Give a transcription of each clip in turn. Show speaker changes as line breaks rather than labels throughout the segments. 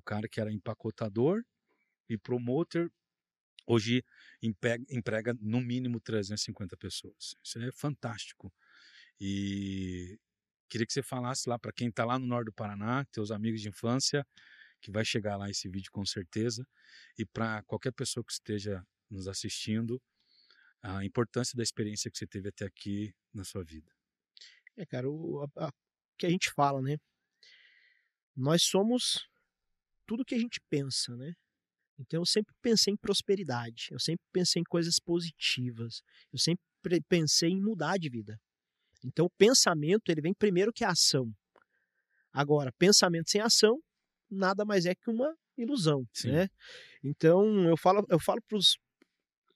cara que era empacotador e promotor, hoje emprega, emprega no mínimo 350 pessoas. Isso é fantástico. E queria que você falasse lá para quem está lá no norte do Paraná, teus amigos de infância, que vai chegar lá esse vídeo com certeza, e para qualquer pessoa que esteja nos assistindo, a importância da experiência que você teve até aqui na sua vida.
É, cara, o a, a, que a gente fala, né? Nós somos tudo que a gente pensa, né? Então eu sempre pensei em prosperidade, eu sempre pensei em coisas positivas, eu sempre pensei em mudar de vida. Então o pensamento ele vem primeiro que a ação. Agora, pensamento sem ação nada mais é que uma ilusão, Sim. né? Então eu falo eu falo para os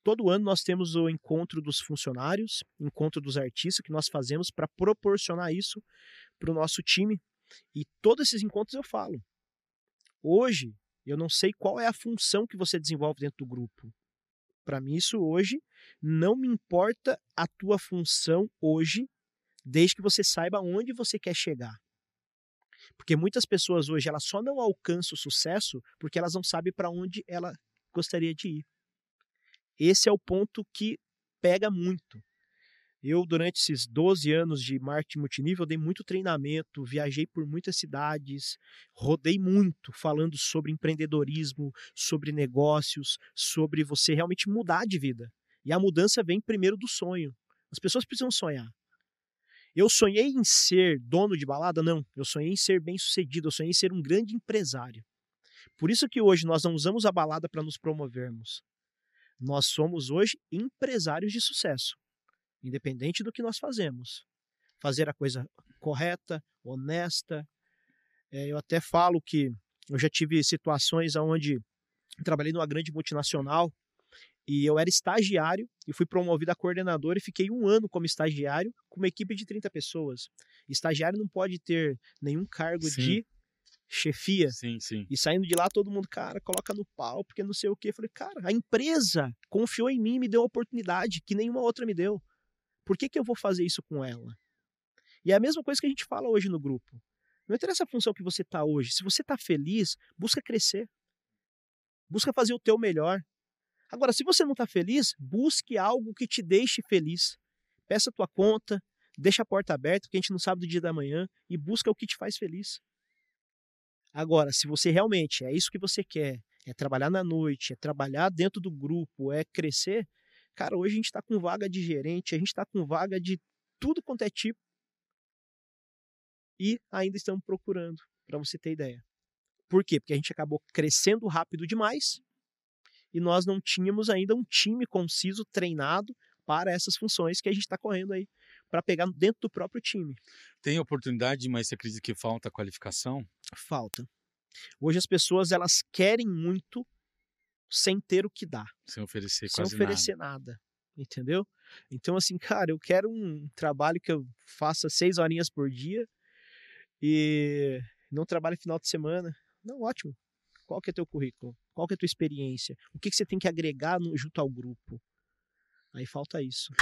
todo ano nós temos o encontro dos funcionários, encontro dos artistas que nós fazemos para proporcionar isso para o nosso time. E todos esses encontros eu falo. Hoje eu não sei qual é a função que você desenvolve dentro do grupo. Para mim isso hoje não me importa a tua função hoje, desde que você saiba onde você quer chegar. Porque muitas pessoas hoje elas só não alcançam o sucesso porque elas não sabem para onde ela gostaria de ir. Esse é o ponto que pega muito. Eu, durante esses 12 anos de marketing multinível, dei muito treinamento, viajei por muitas cidades, rodei muito falando sobre empreendedorismo, sobre negócios, sobre você realmente mudar de vida. E a mudança vem primeiro do sonho. As pessoas precisam sonhar. Eu sonhei em ser dono de balada? Não. Eu sonhei em ser bem-sucedido, eu sonhei em ser um grande empresário. Por isso que hoje nós não usamos a balada para nos promovermos. Nós somos hoje empresários de sucesso, independente do que nós fazemos. Fazer a coisa correta, honesta. É, eu até falo que eu já tive situações onde trabalhei numa grande multinacional e eu era estagiário e fui promovido a coordenador e fiquei um ano como estagiário com uma equipe de 30 pessoas. Estagiário não pode ter nenhum cargo Sim. de chefia.
Sim, sim.
E saindo de lá, todo mundo, cara, coloca no pau, porque não sei o quê. Eu falei, cara, a empresa confiou em mim e me deu uma oportunidade que nenhuma outra me deu. Por que, que eu vou fazer isso com ela? E é a mesma coisa que a gente fala hoje no grupo. Não interessa a função que você está hoje. Se você está feliz, busca crescer. Busca fazer o teu melhor. Agora, se você não está feliz, busque algo que te deixe feliz. Peça a tua conta, deixa a porta aberta, porque a gente não sabe do dia da manhã, e busca o que te faz feliz. Agora, se você realmente é isso que você quer, é trabalhar na noite, é trabalhar dentro do grupo, é crescer, cara, hoje a gente está com vaga de gerente, a gente está com vaga de tudo quanto é tipo. E ainda estamos procurando, para você ter ideia. Por quê? Porque a gente acabou crescendo rápido demais e nós não tínhamos ainda um time conciso, treinado para essas funções que a gente está correndo aí para pegar dentro do próprio time.
Tem oportunidade, mas você acredita que falta qualificação?
Falta. Hoje as pessoas elas querem muito sem ter o que dar.
Sem oferecer
sem
quase
oferecer nada. nada. Entendeu? Então, assim, cara, eu quero um trabalho que eu faça seis horinhas por dia e não trabalhe final de semana. Não, ótimo. Qual que é teu currículo? Qual que é tua experiência? O que, que você tem que agregar no, junto ao grupo? Aí falta isso.